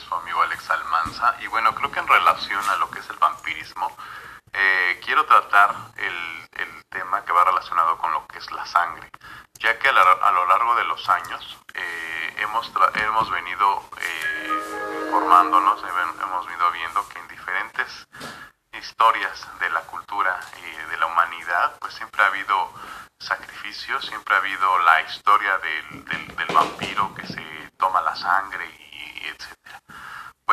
su amigo Alex Almanza y bueno, creo que en relación a lo que es el vampirismo, eh, quiero tratar el, el, tema que va relacionado con lo que es la sangre, ya que a, lo largo de los años eh, hemos, hemos venido eh, formándonos, hemos venido viendo que en diferentes historias de la cultura y de la humanidad, pues siempre ha habido sacrificios, siempre ha habido la historia del, del, vampiro que se toma la sangre y, etcétera.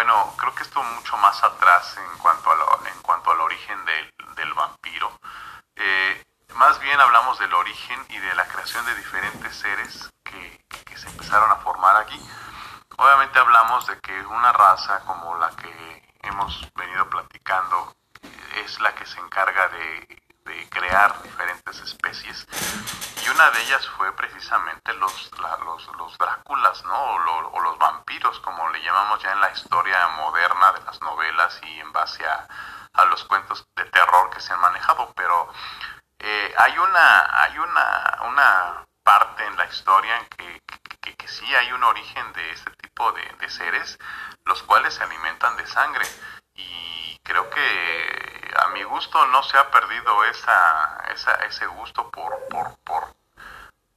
Bueno, creo que esto mucho más atrás en cuanto, a lo, en cuanto al origen del, vampiro. Eh, más bien hablamos del origen y de la creación de diferentes seres que, se empezaron a formar aquí. Obviamente hablamos de que una raza como la que hemos venido platicando es la que se encarga de, de crear diferentes especies. Y una de ellas fue precisamente los, la, los, los Dráculas, ¿no? O, lo, o, los vampiros, como le llamamos ya en la historia moderna de las novelas y en base a, a los cuentos de terror que se han manejado, pero eh, hay una hay una, una parte en la historia en que, que, que, sí hay un origen de este tipo de, de seres, los cuales se alimentan de sangre. Y creo que a mi gusto no se ha perdido esa, esa ese gusto por, por, por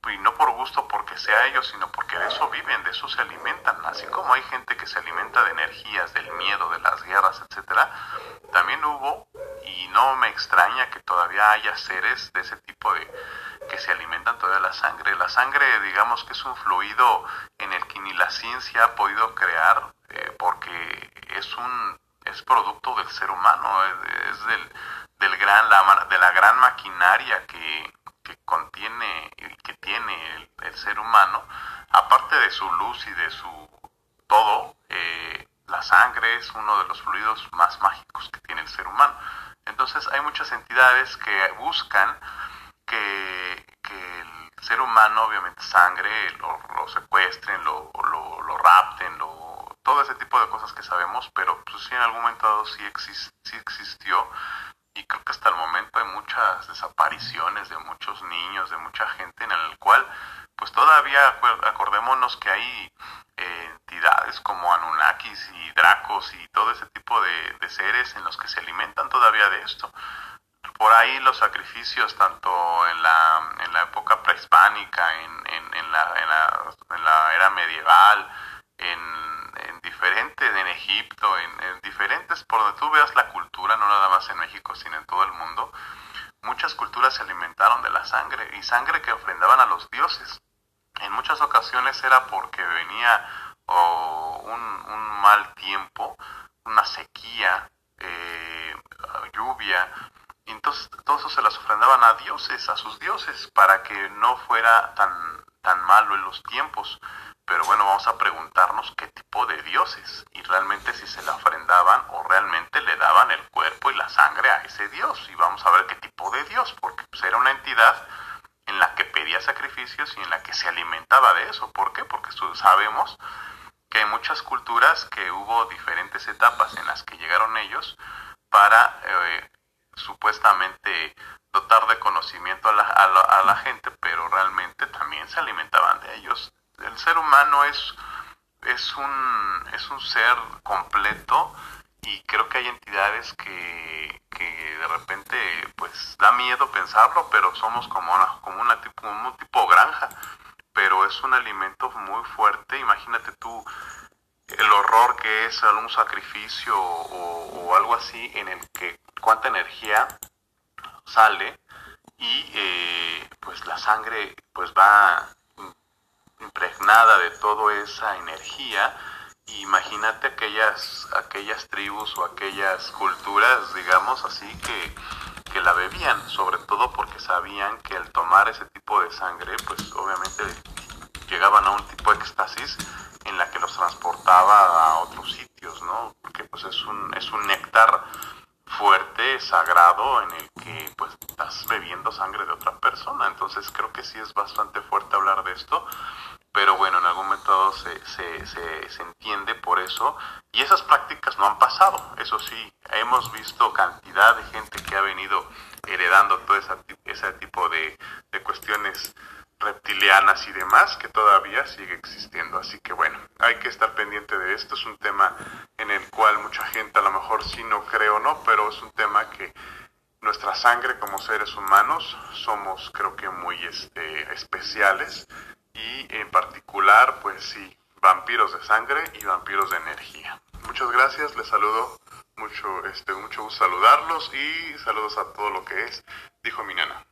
y no por gusto porque sea ellos, sino porque de eso viven, de eso se alimentan. Así como hay gente que se alimenta de energías, del miedo, de las guerras, etcétera, también hubo y no me extraña que todavía haya seres de ese tipo de que se alimentan todavía la sangre. La sangre, digamos que es un fluido en el que ni la ciencia ha podido crear eh, porque es un es producto del ser humano, es, del, del gran la, de la gran maquinaria que que contiene y que tiene el, el, ser humano, aparte de su luz y de su todo, eh, la sangre es uno de los fluidos más mágicos que tiene el ser humano. Entonces hay muchas entidades que buscan que, que el ser humano, obviamente sangre, lo, lo secuestren, lo, lo, lo rapten, lo, todo ese tipo de cosas que sabemos, pero pues sí en algún momento dado sí, exist, sí existió y creo que hasta el momento hay muchas desapariciones de muchos niños, de mucha gente en el cual, pues todavía acordémonos que hay entidades como Anunnakis y Dracos y todo ese tipo de, seres en los que se alimentan todavía de esto. Por ahí los sacrificios, tanto en la, en la época prehispánica, en, en, en, la, en, la, la era medieval, en diferentes, en Egipto, en, en, diferentes, por donde tú veas la cultura, no nada más en México, sino en todo el mundo, muchas culturas se alimentaron de la sangre y sangre que ofrendaban a los dioses. En muchas ocasiones era porque venía un, mal tiempo, una sequía, eh, lluvia, y entonces todo eso se las ofrendaban a dioses, a sus dioses, para que no fuera tan, tan malo en los tiempos a preguntarnos qué tipo de dioses y realmente si se le ofrendaban o realmente le daban el cuerpo y la sangre a ese dios y vamos a ver qué tipo de dios, porque pues, era una entidad en la que pedía sacrificios y en la que se alimentaba de eso. ¿Por qué? Porque sabemos que hay muchas culturas que hubo diferentes etapas en las que llegaron ellos para eh, supuestamente dotar de conocimiento a la, a, la, a la gente, pero realmente también se alimentaban de ellos el ser humano es, es, un, es un ser completo y creo que hay entidades que, que de repente pues da miedo pensarlo, pero somos como una, como una tipo, un tipo granja, pero es un alimento muy fuerte, imagínate tú el horror que es algún sacrificio o, algo así en el que cuánta energía sale y eh, pues la sangre pues va impregnada de toda esa energía, imagínate aquellas, aquellas tribus o aquellas culturas, digamos así, que, que la bebían, sobre todo porque sabían que al tomar ese tipo de sangre, pues obviamente llegaban a un tipo de éxtasis en la que los transportaba a otros sitios, ¿no? Porque pues es un, es un néctar fuerte, sagrado, en el que pues estás bebiendo sangre de otra persona. Entonces creo que sí es bastante fuerte hablar de esto pero bueno, en algún momento se, se, se, se, entiende por eso. Y esas prácticas no han pasado, eso sí, hemos visto cantidad de gente que ha venido heredando todo esa, ese tipo de, de cuestiones reptilianas y demás que todavía sigue existiendo. Así que bueno, hay que estar pendiente de esto. Es un tema en el cual mucha gente a lo mejor sí no cree o no, pero es un tema que nuestra sangre como seres humanos somos creo que muy este, especiales en particular pues sí, vampiros de sangre y vampiros de energía. Muchas gracias, les saludo mucho, este, mucho gusto saludarlos y saludos a todo lo que es, dijo mi nana.